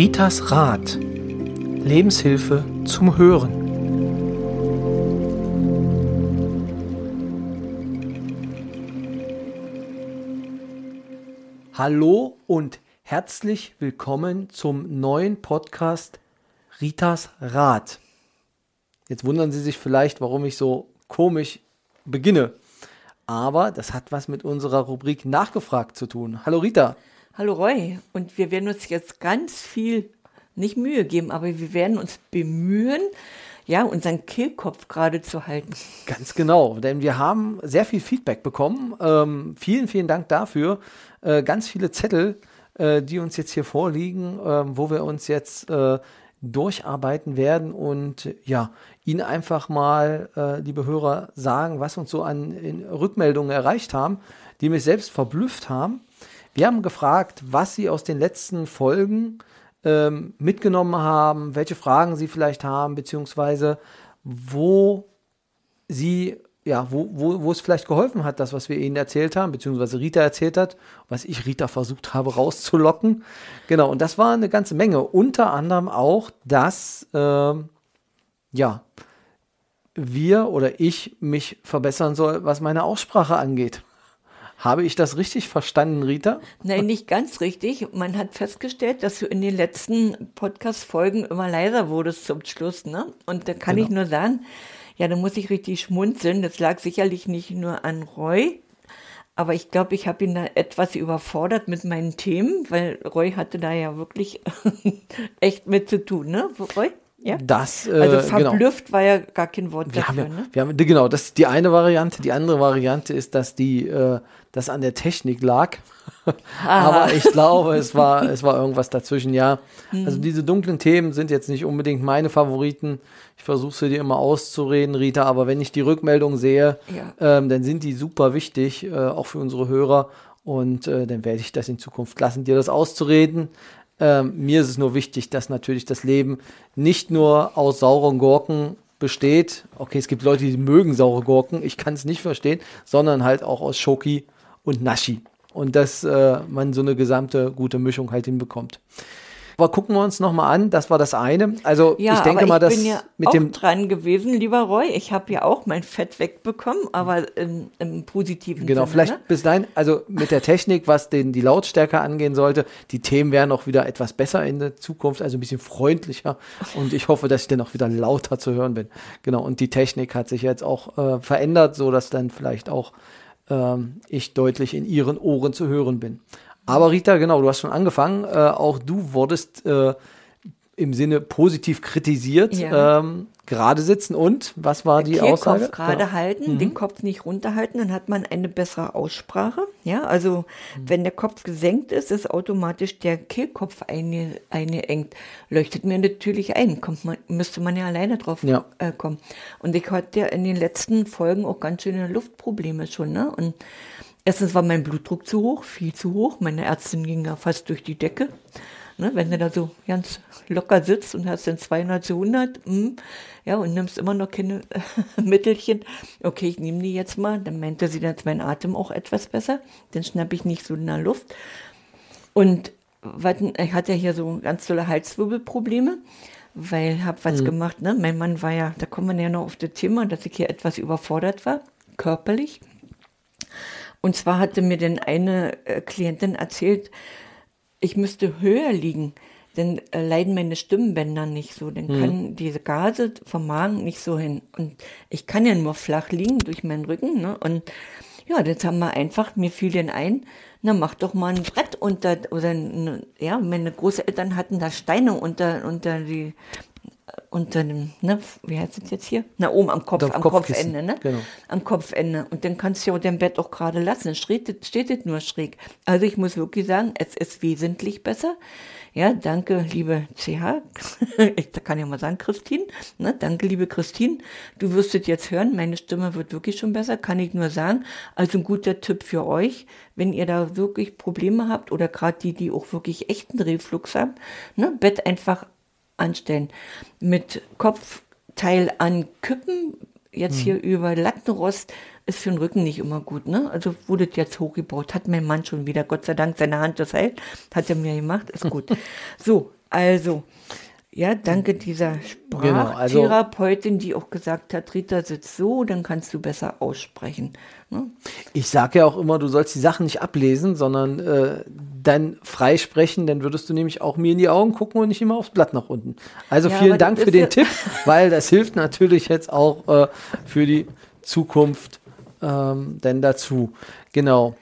Ritas Rat. Lebenshilfe zum Hören. Hallo und herzlich willkommen zum neuen Podcast Ritas Rat. Jetzt wundern Sie sich vielleicht, warum ich so komisch beginne. Aber das hat was mit unserer Rubrik Nachgefragt zu tun. Hallo Rita. Hallo Roy. Und wir werden uns jetzt ganz viel, nicht Mühe geben, aber wir werden uns bemühen, ja, unseren Kehlkopf gerade zu halten. Ganz genau, denn wir haben sehr viel Feedback bekommen. Ähm, vielen, vielen Dank dafür. Äh, ganz viele Zettel, äh, die uns jetzt hier vorliegen, äh, wo wir uns jetzt äh, durcharbeiten werden und ja, Ihnen einfach mal, äh, liebe Hörer, sagen, was uns so an Rückmeldungen erreicht haben, die mich selbst verblüfft haben. Wir haben gefragt, was Sie aus den letzten Folgen ähm, mitgenommen haben, welche Fragen Sie vielleicht haben, beziehungsweise wo Sie ja, wo, wo, wo es vielleicht geholfen hat, das, was wir Ihnen erzählt haben, beziehungsweise Rita erzählt hat, was ich Rita versucht habe rauszulocken. Genau, und das war eine ganze Menge. Unter anderem auch, dass, äh, ja, wir oder ich mich verbessern soll, was meine Aussprache angeht. Habe ich das richtig verstanden, Rita? Nein, nicht ganz richtig. Man hat festgestellt, dass du in den letzten Podcast-Folgen immer leiser wurdest zum Schluss, ne? Und da kann genau. ich nur sagen, ja, da muss ich richtig schmunzeln. Das lag sicherlich nicht nur an Roy, aber ich glaube, ich habe ihn da etwas überfordert mit meinen Themen, weil Roy hatte da ja wirklich echt mit zu tun, ne, Roy? Ja? Das, äh, also verblüfft genau. war ja gar kein Wort wir dafür. Haben ja, ne? wir haben, genau, das ist die eine Variante. Die andere Variante ist, dass die, äh, das an der Technik lag. Aber ich glaube, es war, es war irgendwas dazwischen, ja. Mhm. Also diese dunklen Themen sind jetzt nicht unbedingt meine Favoriten. Ich versuche sie dir immer auszureden, Rita, aber wenn ich die Rückmeldung sehe, ja. ähm, dann sind die super wichtig, äh, auch für unsere Hörer. Und äh, dann werde ich das in Zukunft lassen, dir das auszureden. Ähm, mir ist es nur wichtig, dass natürlich das Leben nicht nur aus sauren Gurken besteht. Okay, es gibt Leute, die mögen saure Gurken, ich kann es nicht verstehen, sondern halt auch aus Schoki und Nashi und dass äh, man so eine gesamte gute Mischung halt hinbekommt. Aber gucken wir uns nochmal an, das war das eine. Also ja, ich denke mal, dass ich bin ja mit auch dem dran gewesen, lieber Roy. Ich habe ja auch mein Fett wegbekommen, aber im, im positiven Genau, Sinne, vielleicht ne? bis dahin, also mit der Technik, was den, die Lautstärke angehen sollte, die Themen werden auch wieder etwas besser in der Zukunft, also ein bisschen freundlicher und ich hoffe, dass ich dann auch wieder lauter zu hören bin. Genau, und die Technik hat sich jetzt auch äh, verändert, so dass dann vielleicht auch ähm, ich deutlich in ihren Ohren zu hören bin. Aber Rita, genau, du hast schon angefangen. Äh, auch du wurdest äh, im Sinne positiv kritisiert. Ja. Ähm, gerade sitzen und was war die Kehlkopf Aussage? gerade genau. halten, mhm. den Kopf nicht runterhalten, dann hat man eine bessere Aussprache. Ja, also mhm. wenn der Kopf gesenkt ist, ist automatisch der Kehlkopf eine, eingeengt. Leuchtet mir natürlich ein, kommt man, müsste man ja alleine drauf ja. Äh, kommen. Und ich hatte ja in den letzten Folgen auch ganz schöne Luftprobleme schon, ne? Und erstens war mein Blutdruck zu hoch, viel zu hoch. Meine Ärztin ging da fast durch die Decke. Ne, wenn du da so ganz locker sitzt und hast dann 200 zu 100, mh, ja, und nimmst immer noch keine Mittelchen. Okay, ich nehme die jetzt mal. Dann meinte sie, dass mein Atem auch etwas besser. Dann schnappe ich nicht so in der Luft. Und ich hatte hier so ganz tolle Halswirbelprobleme, weil ich habe was mhm. gemacht. Ne? Mein Mann war ja, da kommen wir ja noch auf das Thema, dass ich hier etwas überfordert war, körperlich. Und zwar hatte mir denn eine äh, Klientin erzählt, ich müsste höher liegen, dann äh, leiden meine Stimmbänder nicht so, dann mhm. kann diese Gase vom Magen nicht so hin. Und ich kann ja nur flach liegen durch meinen Rücken. Ne? Und ja, jetzt haben wir einfach, mir fiel denn ein, na mach doch mal ein Brett unter, oder ja, meine Großeltern hatten da Steine unter, unter die unter dem, ne, wie heißt es jetzt hier? Na, oben am Kopf, am Kopfende, ne? Genau. Am Kopfende. Und dann kannst du ja dein Bett auch gerade lassen. Steht, steht es nur schräg. Also ich muss wirklich sagen, es ist wesentlich besser. Ja, danke, liebe CH. ich kann ja mal sagen, Christine. Ne, danke, liebe Christine. Du wirst es jetzt hören. Meine Stimme wird wirklich schon besser, kann ich nur sagen. Also ein guter Tipp für euch, wenn ihr da wirklich Probleme habt oder gerade die, die auch wirklich echten Reflux haben. Ne, Bett einfach anstellen. Mit Kopfteil ankippen, jetzt mhm. hier über Lattenrost, ist für den Rücken nicht immer gut. Ne? Also wurde jetzt hochgebaut, hat mein Mann schon wieder, Gott sei Dank, seine Hand das hält, hat er mir gemacht, ist gut. so, Also, ja, danke dieser Sprachtherapeutin, die auch gesagt hat, Rita sitzt so, dann kannst du besser aussprechen. Ne? Ich sage ja auch immer, du sollst die Sachen nicht ablesen, sondern äh, dann freisprechen, dann würdest du nämlich auch mir in die Augen gucken und nicht immer aufs Blatt nach unten. Also ja, vielen Dank für den ja Tipp, weil das hilft natürlich jetzt auch äh, für die Zukunft ähm, denn dazu. Genau.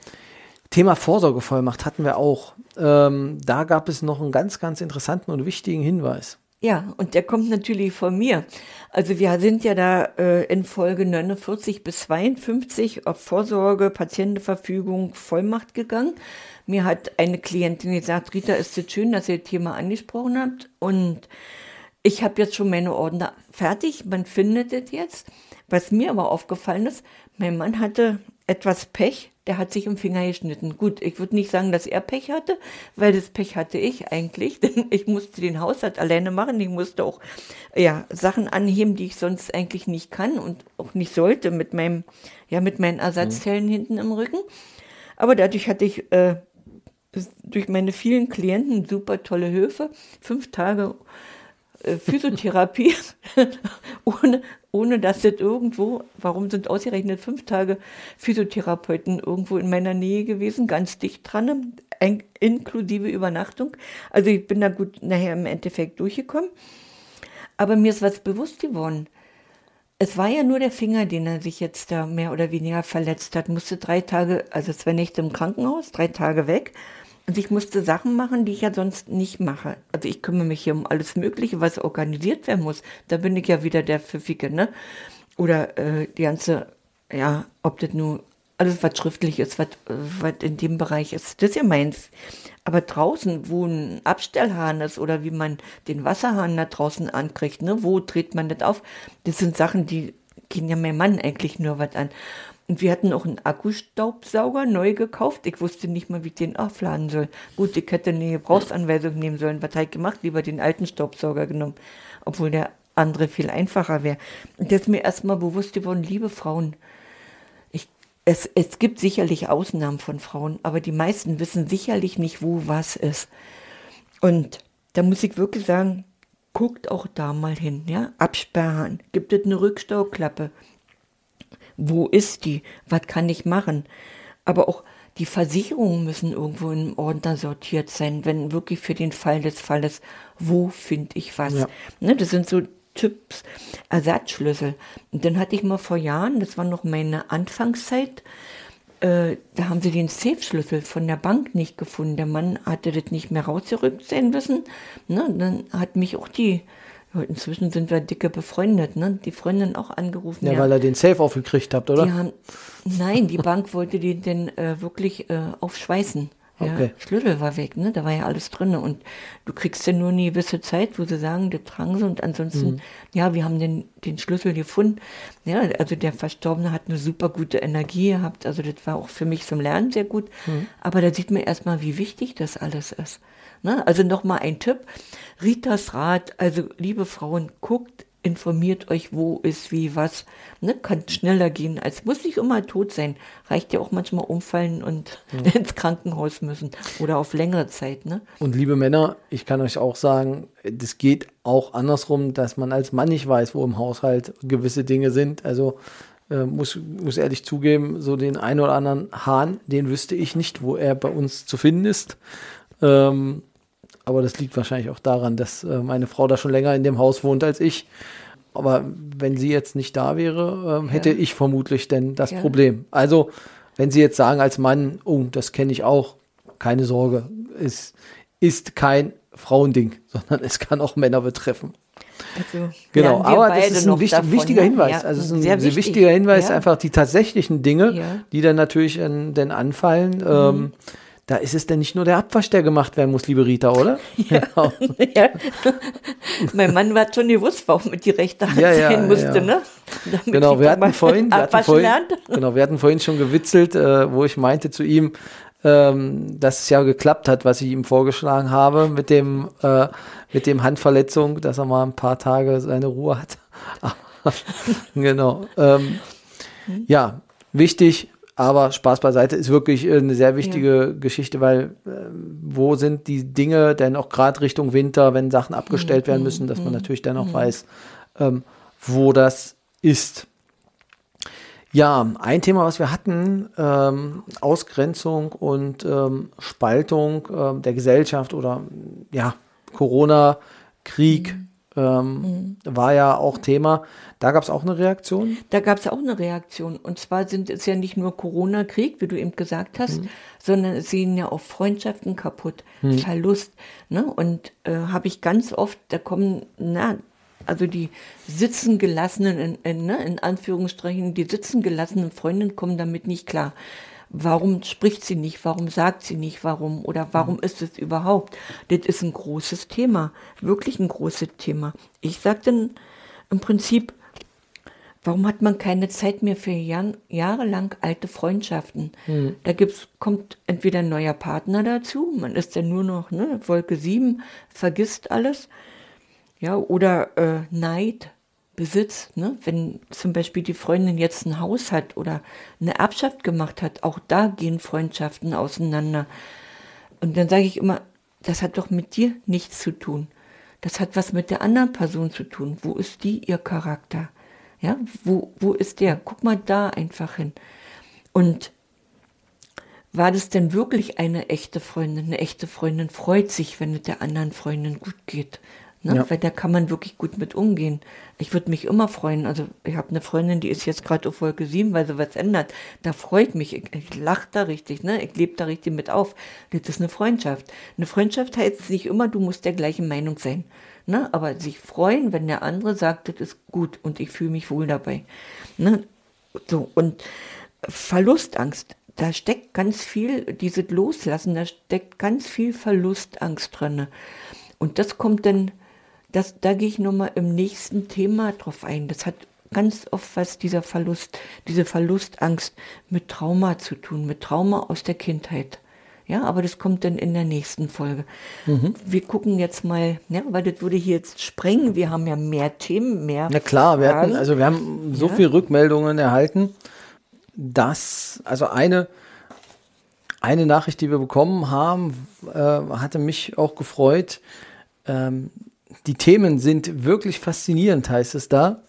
Thema Vorsorgevollmacht hatten wir auch. Ähm, da gab es noch einen ganz, ganz interessanten und wichtigen Hinweis. Ja, und der kommt natürlich von mir. Also wir sind ja da äh, in Folge 49 bis 52 auf Vorsorge, Patientenverfügung, Vollmacht gegangen. Mir hat eine Klientin gesagt, Rita, ist es schön, dass ihr das Thema angesprochen habt. Und ich habe jetzt schon meine Ordner fertig, man findet es jetzt. Was mir aber aufgefallen ist, mein Mann hatte etwas Pech, der hat sich im Finger geschnitten. Gut, ich würde nicht sagen, dass er Pech hatte, weil das Pech hatte ich eigentlich, denn ich musste den Haushalt alleine machen. Ich musste auch ja, Sachen anheben, die ich sonst eigentlich nicht kann und auch nicht sollte mit meinem, ja, mit meinen Ersatzteilen mhm. hinten im Rücken. Aber dadurch hatte ich äh, durch meine vielen Klienten super tolle Hilfe. Fünf Tage Physiotherapie, ohne, ohne dass das irgendwo, warum sind ausgerechnet fünf Tage Physiotherapeuten irgendwo in meiner Nähe gewesen, ganz dicht dran, inklusive Übernachtung. Also ich bin da gut nachher im Endeffekt durchgekommen. Aber mir ist was bewusst geworden. Es war ja nur der Finger, den er sich jetzt da mehr oder weniger verletzt hat. Musste drei Tage, also zwei Nächte im Krankenhaus, drei Tage weg. Und ich musste Sachen machen, die ich ja sonst nicht mache. Also ich kümmere mich hier um alles Mögliche, was organisiert werden muss. Da bin ich ja wieder der Pfiffige, ne? Oder äh, die ganze, ja, ob das nur alles, was schriftlich ist, was, was in dem Bereich ist, das ist ja meins. Aber draußen, wo ein Abstellhahn ist oder wie man den Wasserhahn da draußen ankriegt, ne, wo dreht man das auf, das sind Sachen, die gehen ja mein Mann eigentlich nur was an. Und wir hatten auch einen Akkustaubsauger neu gekauft. Ich wusste nicht mal, wie ich den aufladen soll. Gut, ich hätte eine Gebrauchsanweisung nehmen sollen. Was habe ich gemacht? Lieber den alten Staubsauger genommen. Obwohl der andere viel einfacher wäre. Und das ist mir erstmal bewusst geworden, liebe Frauen, ich, es, es gibt sicherlich Ausnahmen von Frauen, aber die meisten wissen sicherlich nicht, wo was ist. Und da muss ich wirklich sagen, guckt auch da mal hin, ja, Absperren, gibt es eine Rückstauklappe, wo ist die, was kann ich machen. Aber auch die Versicherungen müssen irgendwo im Ordner sortiert sein, wenn wirklich für den Fall des Falles, wo finde ich was. Ja. Ne, das sind so Typs, Ersatzschlüssel. Und dann hatte ich mal vor Jahren, das war noch meine Anfangszeit, äh, da haben sie den Safe-Schlüssel von der Bank nicht gefunden. Der Mann hatte das nicht mehr rausgerückt sein müssen. Ne, dann hat mich auch die Inzwischen sind wir dicke befreundet, ne? Die Freundin auch angerufen. Ja, ja. weil er den Safe aufgekriegt habt, oder? Die haben, nein, die Bank wollte den denn äh, wirklich äh, aufschweißen. Ja, okay. Schlüssel war weg, ne? Da war ja alles drin. Und du kriegst ja nur eine gewisse Zeit, wo sie sagen, das tragen sie und ansonsten, mhm. ja, wir haben den, den Schlüssel gefunden. Ja, also der Verstorbene hat eine super gute Energie gehabt. Also das war auch für mich zum Lernen sehr gut. Mhm. Aber da sieht man erstmal, wie wichtig das alles ist. Ne? Also nochmal ein Tipp. Ritas Rat, also liebe Frauen, guckt, informiert euch, wo ist, wie, was. Ne? Kann schneller gehen, als muss nicht immer tot sein. Reicht ja auch manchmal umfallen und ja. ins Krankenhaus müssen oder auf längere Zeit. Ne? Und liebe Männer, ich kann euch auch sagen, das geht auch andersrum, dass man als Mann nicht weiß, wo im Haushalt gewisse Dinge sind. Also äh, muss, muss ehrlich zugeben, so den einen oder anderen Hahn, den wüsste ich nicht, wo er bei uns zu finden ist. Ähm, aber das liegt wahrscheinlich auch daran, dass äh, meine Frau da schon länger in dem Haus wohnt als ich. Aber wenn sie jetzt nicht da wäre, ähm, hätte ja. ich vermutlich denn das ja. Problem. Also, wenn Sie jetzt sagen als Mann, oh, das kenne ich auch, keine Sorge, es ist kein Frauending, sondern es kann auch Männer betreffen. Also, genau, aber das ist ein wichtig, davon, wichtiger? Hinweis. Ja, also es ist ein sehr, sehr wichtiger Hinweis, einfach die tatsächlichen Dinge, die dann natürlich äh, dann anfallen. Mhm. Ähm, da ist es denn nicht nur der Abwasch, der gemacht werden muss, liebe Rita, oder? Ja. Genau. ja. mein Mann hat schon gewusst, warum mit die rechte Hand ja, ja, sein musste, ne? Damit genau, wir hatten, vorhin, wir hatten vorhin, genau, wir hatten vorhin schon gewitzelt, äh, wo ich meinte zu ihm, ähm, dass es ja geklappt hat, was ich ihm vorgeschlagen habe mit dem, äh, mit dem Handverletzung, dass er mal ein paar Tage seine Ruhe hat. genau. Ähm, hm. Ja, wichtig, Aber Spaß beiseite ist wirklich äh, eine sehr wichtige ja. Geschichte, weil äh, wo sind die Dinge denn auch gerade Richtung Winter, wenn Sachen abgestellt werden müssen, dass man mhm. natürlich dann auch mhm. weiß, ähm, wo das ist. Ja, ein Thema, was wir hatten, ähm, Ausgrenzung und ähm, Spaltung äh, der Gesellschaft oder ja, Corona, Krieg, mhm. Ähm, mhm. war ja auch Thema. Da gab es auch eine Reaktion? Da gab es auch eine Reaktion. Und zwar sind es ja nicht nur Corona-Krieg, wie du eben gesagt hast, mhm. sondern es sehen ja auch Freundschaften kaputt, mhm. Verlust. Ne? Und äh, habe ich ganz oft, da kommen, na, also die sitzen gelassenen, in, in, ne, in Anführungsstrichen, die sitzen gelassenen Freundinnen kommen damit nicht klar. Warum spricht sie nicht? Warum sagt sie nicht? Warum? Oder warum mhm. ist es überhaupt? Das ist ein großes Thema. Wirklich ein großes Thema. Ich sagte im Prinzip, warum hat man keine Zeit mehr für Jahr, jahrelang alte Freundschaften? Mhm. Da gibt's, kommt entweder ein neuer Partner dazu, man ist ja nur noch, ne, Wolke 7, vergisst alles. Ja, oder äh, Neid, Besitz, ne? wenn zum Beispiel die Freundin jetzt ein Haus hat oder eine Erbschaft gemacht hat, auch da gehen Freundschaften auseinander. Und dann sage ich immer, das hat doch mit dir nichts zu tun. Das hat was mit der anderen Person zu tun. Wo ist die, ihr Charakter? Ja, wo, wo ist der? Guck mal da einfach hin. Und war das denn wirklich eine echte Freundin? Eine echte Freundin freut sich, wenn es der anderen Freundin gut geht. Ne? Ja. Weil da kann man wirklich gut mit umgehen. Ich würde mich immer freuen. Also ich habe eine Freundin, die ist jetzt gerade auf Wolke 7, weil sie was ändert. Da freut mich. Ich, ich lache da richtig, ne? Ich lebe da richtig mit auf. Das ist eine Freundschaft. Eine Freundschaft heißt nicht immer, du musst der gleichen Meinung sein. Ne? Aber sich freuen, wenn der andere sagt, das ist gut und ich fühle mich wohl dabei. Ne? So, und Verlustangst, da steckt ganz viel, dieses Loslassen, da steckt ganz viel Verlustangst drin. Und das kommt dann das, da gehe ich nochmal im nächsten Thema drauf ein. Das hat ganz oft was dieser Verlust, diese Verlustangst mit Trauma zu tun, mit Trauma aus der Kindheit. Ja, aber das kommt dann in der nächsten Folge. Mhm. Wir gucken jetzt mal, ja, weil das würde hier jetzt sprengen. Wir haben ja mehr Themen, mehr. Na klar, wir hatten, also wir haben so ja. viele Rückmeldungen erhalten, dass, also eine, eine Nachricht, die wir bekommen haben, äh, hatte mich auch gefreut. Ähm, die Themen sind wirklich faszinierend, heißt es da.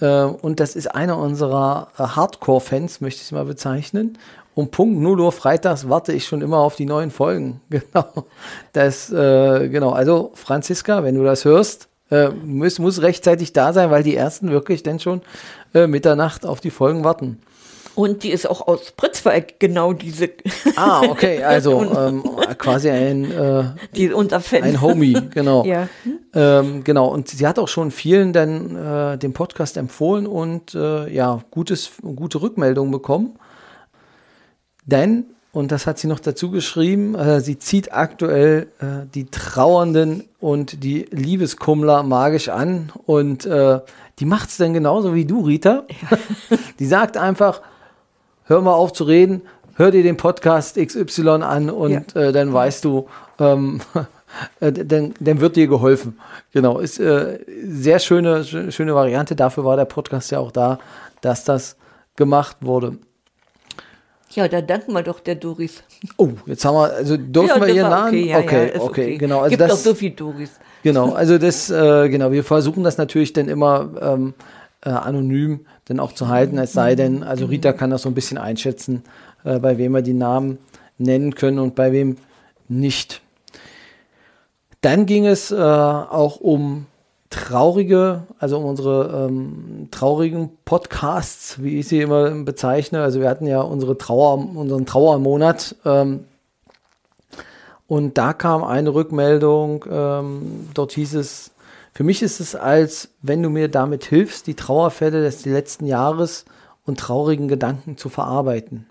Äh, und das ist einer unserer äh, Hardcore-Fans, möchte ich es mal bezeichnen. Um Punkt 0 Uhr freitags warte ich schon immer auf die neuen Folgen. Genau. Das, äh, genau. Also, Franziska, wenn du das hörst, muss, muss rechtzeitig da sein, weil die ersten wirklich dann schon Mitternacht auf die Folgen warten. Und die ist auch aus Pritzwalk, genau diese. Ah, okay, also ähm, quasi ein, äh, die Unterfan. ein Homie, genau. ja. Ähm, genau, und sie hat auch schon vielen dann äh, den Podcast empfohlen und äh, ja, gutes, gute Rückmeldungen bekommen. Denn, und das hat sie noch dazu geschrieben, äh, sie zieht aktuell äh, die Trauernden und die Liebeskummler magisch an und äh, die macht es dann genauso wie du, Rita. Ja. Die sagt einfach, hör mal auf zu reden, hör dir den Podcast XY an und ja. äh, dann weißt du, ähm, äh, dann, dann wird dir geholfen. Genau, ist äh, sehr schöne, schöne Variante. Dafür war der Podcast ja auch da, dass das gemacht wurde. Ja, da danken wir doch der Doris. Oh, jetzt haben wir, also dürfen ja, wir ihren Namen? Okay, ja, okay, ja, okay, okay, genau. Also Gibt das, doch so viel Doris. Genau, also das, äh, genau, wir versuchen das natürlich dann immer ähm, äh, anonym dann auch zu halten, es sei denn, also Rita kann das so ein bisschen einschätzen, äh, bei wem wir die Namen nennen können und bei wem nicht. Dann ging es äh, auch um traurige, also um unsere ähm, traurigen Podcasts, wie ich sie immer bezeichne. Also wir hatten ja unsere Trauer, unseren Trauermonat. Ähm, und da kam eine Rückmeldung, ähm, dort hieß es, für mich ist es als, wenn du mir damit hilfst, die Trauerfälle des letzten Jahres und traurigen Gedanken zu verarbeiten.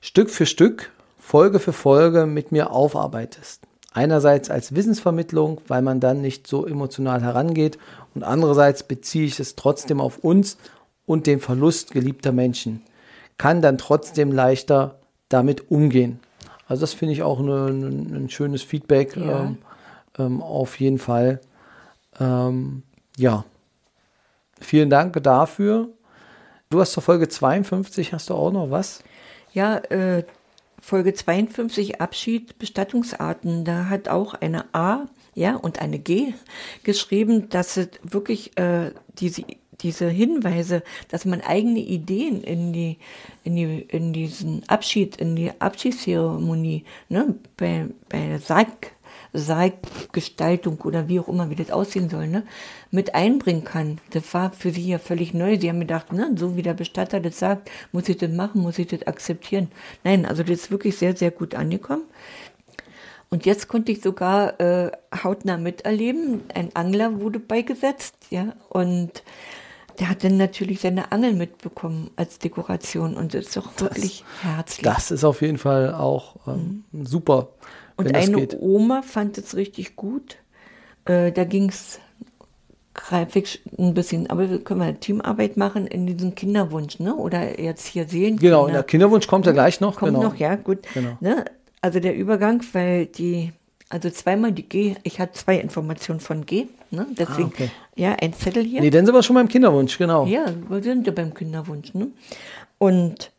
Stück für Stück, Folge für Folge mit mir aufarbeitest. Einerseits als Wissensvermittlung, weil man dann nicht so emotional herangeht und andererseits beziehe ich es trotzdem auf uns und den Verlust geliebter Menschen. Kann dann trotzdem leichter damit umgehen. Also das finde ich auch eine, eine, ein schönes Feedback ja. ähm, ähm, auf jeden Fall. Ähm, ja, vielen Dank dafür. Du hast zur Folge 52, hast du auch noch was? Ja, äh, Folge 52 Abschied, Bestattungsarten, da hat auch eine A ja, und eine G geschrieben, dass es wirklich äh, diese, diese Hinweise, dass man eigene Ideen in die, in die, in diesen Abschied, in die Abschiedszeremonie, ne, bei, bei Sarg, Sarggestaltung oder wie auch immer, wie das aussehen soll, ne, mit einbringen kann. Das war für sie ja völlig neu. Sie haben gedacht, ne, so wie der Bestatter das sagt, muss ich das machen, muss ich das akzeptieren. Nein, also das ist wirklich sehr, sehr gut angekommen. Und jetzt konnte ich sogar äh, hautnah miterleben. Ein Angler wurde beigesetzt, ja, und der hat dann natürlich seine Angel mitbekommen als Dekoration und das ist doch wirklich das, herzlich. Das ist auf jeden Fall auch ähm, mhm. super. Und eine geht. Oma fand es richtig gut. Äh, da ging es greifig ein bisschen, aber wir können wir Teamarbeit machen in diesem Kinderwunsch, ne? Oder jetzt hier sehen. Genau, der Kinderwunsch kommt ja gleich noch. Kommt genau. noch, ja, gut. Genau. Ne? Also der Übergang, weil die, also zweimal die G, ich hatte zwei Informationen von G, ne? deswegen, ah, okay. ja, ein Zettel hier. Nee, dann sind wir schon beim Kinderwunsch, genau. Ja, wir sind ja beim Kinderwunsch, ne? Und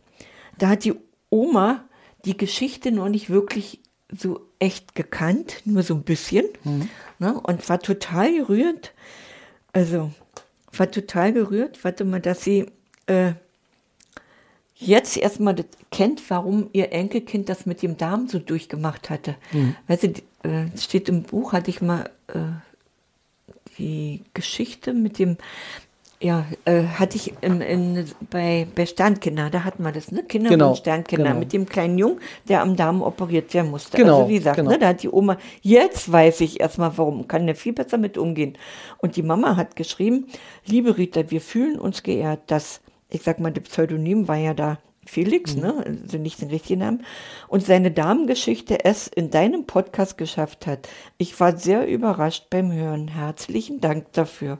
da hat die Oma die Geschichte noch nicht wirklich so echt gekannt, nur so ein bisschen, mhm. ne? Und war total gerührt, also, war total gerührt, warte mal, dass sie, äh, jetzt erstmal kennt, warum ihr Enkelkind das mit dem Darm so durchgemacht hatte. Mhm. Weißt du, äh, steht im Buch, hatte ich mal äh, die Geschichte mit dem, ja, äh, hatte ich in, in, bei, bei Sternkinder, da hatten wir das, ne? Kinder genau, und Sternkinder genau. mit dem kleinen Jungen, der am Darm operiert werden musste. Genau, also wie gesagt, genau. ne, da hat die Oma, jetzt weiß ich erstmal warum, kann der viel besser mit umgehen. Und die Mama hat geschrieben, liebe Rita, wir fühlen uns geehrt, dass ich sag mal, der Pseudonym war ja da Felix, mhm. ne, also nicht den richtigen Namen, und seine Damengeschichte es in deinem Podcast geschafft hat. Ich war sehr überrascht beim Hören. Herzlichen Dank dafür.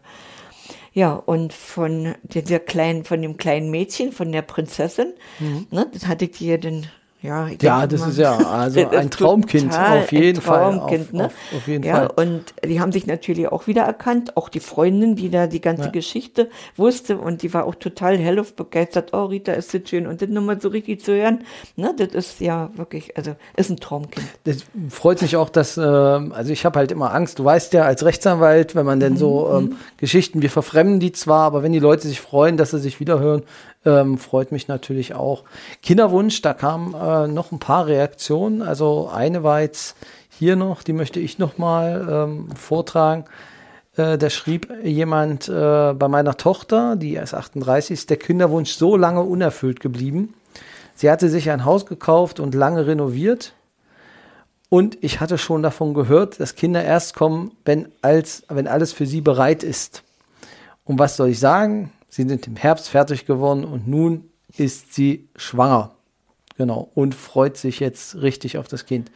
Ja, und von dieser kleinen, von dem kleinen Mädchen, von der Prinzessin, mhm. ne, das hatte ich dir dann ja, ja das mal, ist ja also ein Traumkind auf jeden Traumkind, Fall. Auf, ne? auf, auf jeden ja, Fall. Und die haben sich natürlich auch wieder erkannt, auch die Freundin, die da die ganze ja. Geschichte wusste und die war auch total hellauf begeistert. Oh, Rita, ist das schön. Und das nochmal so richtig zu hören, ne, das ist ja wirklich, also ist ein Traumkind. Das freut mich auch, dass, äh, also ich habe halt immer Angst, du weißt ja, als Rechtsanwalt, wenn man denn so mhm. ähm, Geschichten, wir verfremden die zwar, aber wenn die Leute sich freuen, dass sie sich wiederhören, ähm, freut mich natürlich auch. Kinderwunsch, da kamen äh, noch ein paar Reaktionen. Also eine war jetzt hier noch, die möchte ich noch mal ähm, vortragen. Äh, da schrieb jemand, äh, bei meiner Tochter, die ist 38, ist der Kinderwunsch so lange unerfüllt geblieben. Sie hatte sich ein Haus gekauft und lange renoviert. Und ich hatte schon davon gehört, dass Kinder erst kommen, wenn, als, wenn alles für sie bereit ist. Und was soll ich sagen? Sie sind im Herbst fertig geworden und nun ist sie schwanger. Genau. Und freut sich jetzt richtig auf das Kind.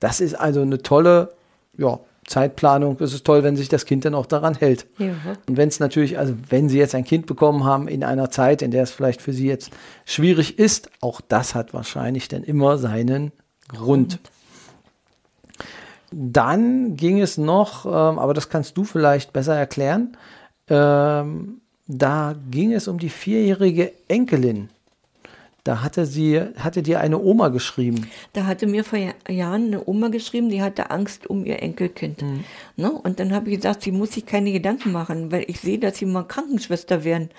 Das ist also eine tolle, ja, Zeitplanung. Es ist toll, wenn sich das Kind dann auch daran hält. Ja. Und wenn es natürlich, also wenn Sie jetzt ein Kind bekommen haben in einer Zeit, in der es vielleicht für Sie jetzt schwierig ist, auch das hat wahrscheinlich dann immer seinen Grund. Dann ging es noch, ähm, aber das kannst du vielleicht besser erklären, ähm, da ging es um die vierjährige Enkelin. Da hatte sie, hatte dir eine Oma geschrieben. Da hatte mir vor Jahren eine Oma geschrieben, die hatte Angst um ihr Enkelkind. Mhm. Ne? Und dann habe ich gesagt, sie muss sich keine Gedanken machen, weil ich sehe, dass sie mal Krankenschwester werden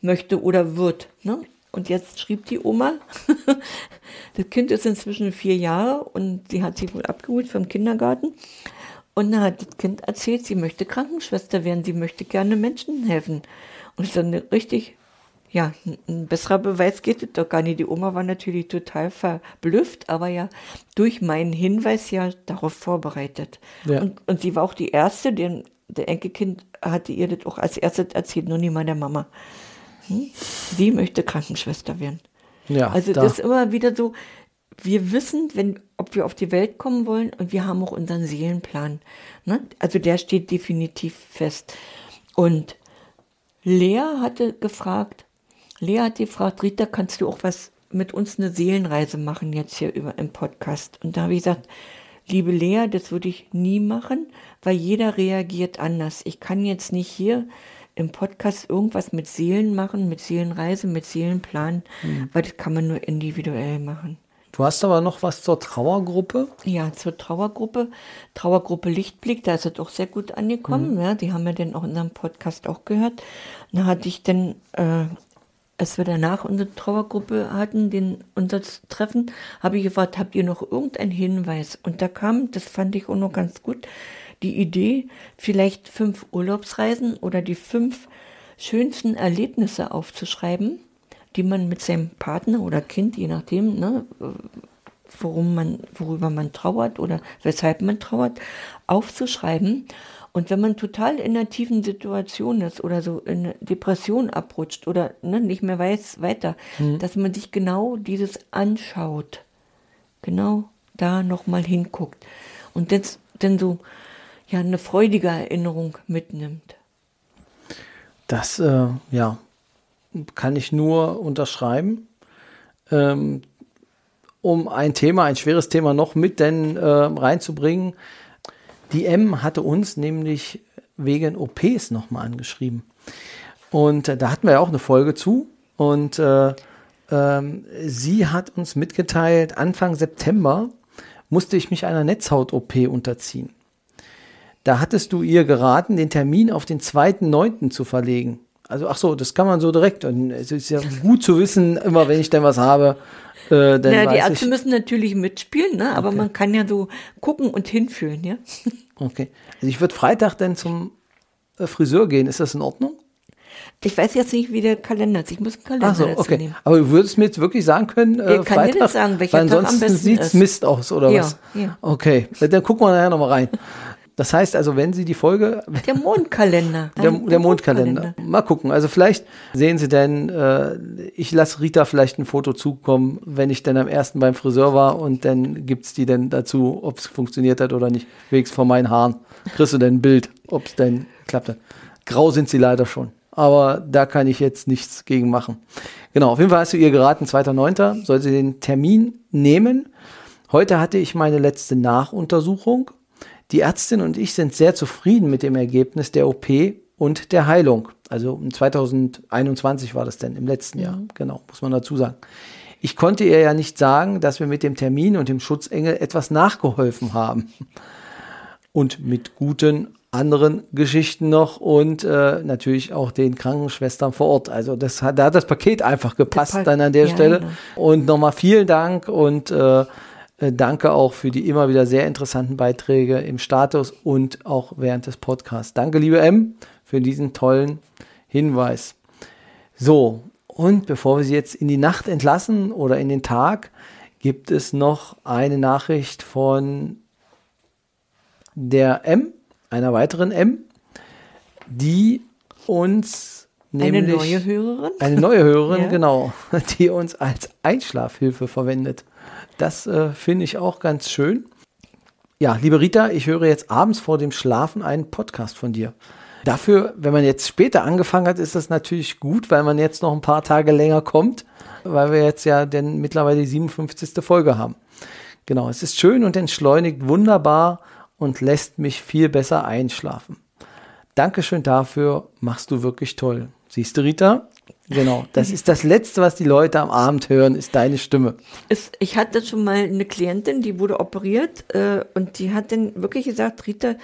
möchte oder wird. Ne? Und jetzt schrieb die Oma, das Kind ist inzwischen vier Jahre und sie hat sich wohl abgeholt vom Kindergarten. Und dann hat das Kind erzählt, sie möchte Krankenschwester werden, sie möchte gerne Menschen helfen. Und dann richtig, ja, ein besserer Beweis geht es doch gar nicht. Die Oma war natürlich total verblüfft, aber ja durch meinen Hinweis ja darauf vorbereitet. Ja. Und, und sie war auch die Erste, denn der Enkelkind hatte ihr das auch als erstes erzählt, nur nicht mal der Mama. Hm? Sie möchte Krankenschwester werden. Ja, also da. das ist immer wieder so, wir wissen, wenn, ob wir auf die Welt kommen wollen und wir haben auch unseren Seelenplan. Ne? Also der steht definitiv fest. Und Lea hatte gefragt, Lea hat gefragt, Rita, kannst du auch was mit uns eine Seelenreise machen jetzt hier über im Podcast? Und da habe ich gesagt, liebe Lea, das würde ich nie machen, weil jeder reagiert anders. Ich kann jetzt nicht hier im Podcast irgendwas mit Seelen machen, mit Seelenreise, mit Seelenplan, Mhm. weil das kann man nur individuell machen. Du hast aber noch was zur Trauergruppe. Ja, zur Trauergruppe. Trauergruppe Lichtblick, da ist es auch sehr gut angekommen. Mhm. Ja, die haben wir dann auch in unserem Podcast auch gehört. Da hatte ich dann, äh, als wir danach unsere Trauergruppe hatten, den, unser Treffen, habe ich gefragt, habt ihr noch irgendeinen Hinweis? Und da kam, das fand ich auch noch ganz gut, die Idee, vielleicht fünf Urlaubsreisen oder die fünf schönsten Erlebnisse aufzuschreiben, die man mit seinem Partner oder Kind, je nachdem, ne, worum man, worüber man trauert oder weshalb man trauert, aufzuschreiben. Und wenn man total in einer tiefen Situation ist oder so in Depression abrutscht oder ne, nicht mehr weiß weiter, dass man sich genau dieses anschaut, genau da nochmal hinguckt und das dann so ja eine freudige Erinnerung mitnimmt. Das, äh, ja, kann ich nur unterschreiben. Ähm, um ein Thema, ein schweres Thema noch mit denn äh, reinzubringen. Die M hatte uns nämlich wegen OPs nochmal angeschrieben. Und äh, da hatten wir ja auch eine Folge zu. Und äh, ähm, sie hat uns mitgeteilt, Anfang September musste ich mich einer Netzhaut-OP unterziehen. Da hattest du ihr geraten, den Termin auf den 2.9. zu verlegen. Also, ach so, das kann man so direkt. Und es ist ja gut zu wissen, immer wenn ich denn was habe, äh, dann Na, die Ärzte ich. müssen natürlich mitspielen, ne? aber man kann ja so gucken und hinfühlen, ja. Okay. Also ich würde Freitag dann zum äh, Friseur gehen. Ist das in Ordnung? Ich weiß jetzt nicht, wie der Kalender ist. Ich muss einen Kalender Ach so, dazu okay. nehmen. Aber du würdest mir jetzt wirklich sagen können, äh, Ich kann dir Freitag, das sagen, welcher weil Tag ansonsten sieht's ist. Mist aus, oder Ja, was? ja. Okay, dann gucken wir nachher nochmal rein. Das heißt also, wenn Sie die Folge, Der Mondkalender. der, der ein Mondkalender. Mal gucken. Also vielleicht sehen Sie denn, äh, ich lasse Rita vielleicht ein Foto zukommen, wenn ich dann am ersten beim Friseur war und dann gibt's die dann dazu, ob es funktioniert hat oder nicht. Wegs von meinen Haaren. Kriegst du denn ein Bild, ob es denn klappt hat. Grau sind sie leider schon. Aber da kann ich jetzt nichts gegen machen. Genau, auf jeden Fall hast du ihr geraten, 2.9. soll sie den Termin nehmen. Heute hatte ich meine letzte Nachuntersuchung. Die Ärztin und ich sind sehr zufrieden mit dem Ergebnis der OP und der Heilung. Also in 2021 war das denn, im letzten Jahr, genau, muss man dazu sagen. Ich konnte ihr ja nicht sagen, dass wir mit dem Termin und dem Schutzengel etwas nachgeholfen haben. Und mit guten anderen Geschichten noch und äh, natürlich auch den Krankenschwestern vor Ort. Also das hat, da hat das Paket einfach gepasst Gepackt. dann an der Ja, Stelle. genau. Und nochmal vielen Dank und äh, danke auch für die immer wieder sehr interessanten Beiträge im Status und auch während des Podcasts. Danke, liebe M, für diesen tollen Hinweis. So, und bevor wir Sie jetzt in die Nacht entlassen oder in den Tag, gibt es noch eine Nachricht von der M, einer weiteren M, die uns Eine nämlich neue Hörerin? eine neue Hörerin, Ja. genau, die uns als Einschlafhilfe verwendet. Das äh, finde ich auch ganz schön. Ja, liebe Rita, ich höre jetzt abends vor dem Schlafen einen Podcast von dir. Dafür, wenn man jetzt später angefangen hat, ist das natürlich gut, weil man jetzt noch ein paar Tage länger kommt, weil wir jetzt ja denn mittlerweile die 57. Folge haben. Genau, es ist schön und entschleunigt wunderbar und lässt mich viel besser einschlafen. Dankeschön dafür, machst du wirklich toll. Siehst du, Rita? Genau, das ist das Letzte, was die Leute am Abend hören, ist deine Stimme. Es, ich hatte schon mal eine Klientin, die wurde operiert äh, und die hat dann wirklich gesagt, Rita,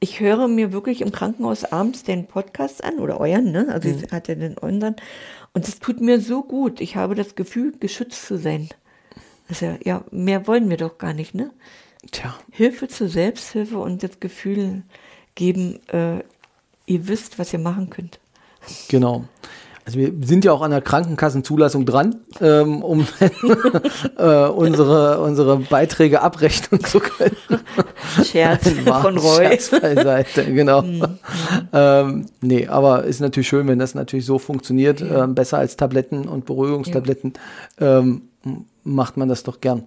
ich höre mir wirklich im Krankenhaus abends den Podcast an oder euren, ne? Also sie hatte den unseren und es tut mir so gut. Ich habe das Gefühl, geschützt zu sein. Also, ja, mehr wollen wir doch gar nicht, ne? Tja, Hilfe zur Selbsthilfe und das Gefühl geben, äh, ihr wisst, was ihr machen könnt. genau. Also wir sind ja auch an der Krankenkassenzulassung dran, ähm, um äh, unsere, unsere Beiträge abrechnen zu können. Scherz von Roy. Scherz beiseite, genau. ähm, nee, aber ist natürlich schön, wenn das natürlich so funktioniert. Ähm, besser als Tabletten und Beruhigungstabletten ähm, m- macht man das doch gern.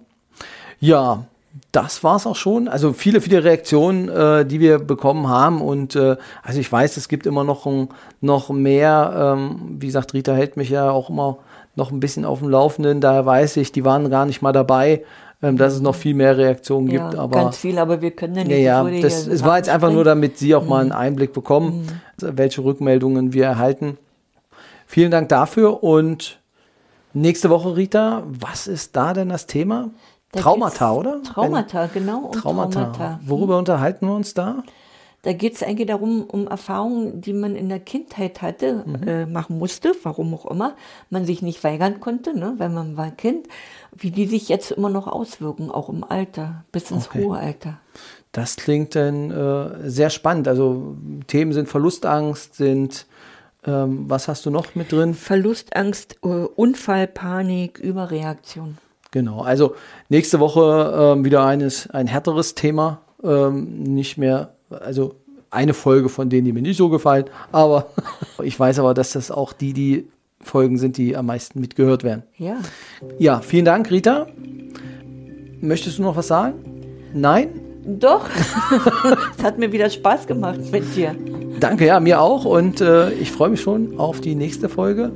Ja, das war's auch schon. Also viele, viele Reaktionen, äh, die wir bekommen haben. Und äh, also ich weiß, es gibt immer noch, ein, noch mehr. Ähm, wie gesagt, Rita hält mich ja auch immer noch ein bisschen auf dem Laufenden. Daher weiß ich, die waren gar nicht mal dabei, ähm, dass es noch viel mehr Reaktionen Ja, gibt. Aber ganz viel, aber wir können ja nicht. ja, ja, das, es war jetzt einfach nur, damit Sie auch mal einen Mhm. Einblick bekommen, welche Rückmeldungen wir erhalten. Vielen Dank dafür und nächste Woche, Rita, was ist da denn das Thema? Da Traumata, oder? Traumata, genau. um Traumata. Traumata. Worüber unterhalten wir uns da? Da geht es eigentlich darum, um Erfahrungen, die man in der Kindheit hatte, Mhm. äh, machen musste, warum auch immer, man sich nicht weigern konnte, ne, weil man war Kind, wie die sich jetzt immer noch auswirken, auch im Alter, bis ins Okay. hohe Alter. Das klingt dann äh, sehr spannend. Also Themen sind Verlustangst, sind, ähm, was hast du noch mit drin? Verlustangst, äh, Unfall, Panik, Überreaktion. Genau, also nächste Woche ähm, wieder eines, ein härteres Thema. Ähm, nicht mehr, also eine Folge von denen, die mir nicht so gefallen. Aber ich weiß aber, dass das auch die, die Folgen sind, die am meisten mitgehört werden. Ja, Ja, vielen Dank, Rita. Möchtest du noch was sagen? Nein? doch. es hat mir wieder Spaß gemacht mit dir. Danke, ja, mir auch. Und äh, ich freue mich schon auf die nächste Folge.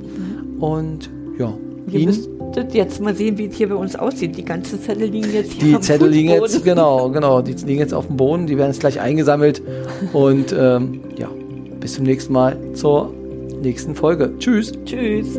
Und ja, Ihr Ihnen. müsstet jetzt mal sehen, wie es hier bei uns aussieht. Die ganzen Zettel liegen jetzt hier Die Zettel liegen jetzt, genau, genau, die liegen jetzt auf dem Boden, die werden jetzt gleich eingesammelt. Und ähm, ja, bis zum nächsten Mal zur nächsten Folge. Tschüss. Tschüss.